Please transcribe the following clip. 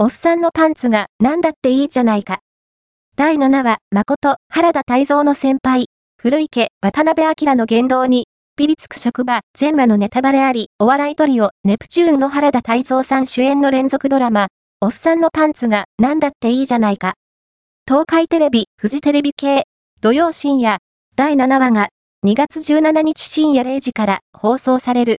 おっさんのパンツが何だっていいじゃないか。第7話、誠、原田泰造の先輩、古池、渡辺明の言動に、ピリつく職場、全話のネタバレあり、お笑いトリオ、ネプチューンの原田泰造さん主演の連続ドラマ、おっさんのパンツが何だっていいじゃないか。東海テレビ、フジテレビ系、土曜深夜、第7話が2月17日深夜0時から放送される。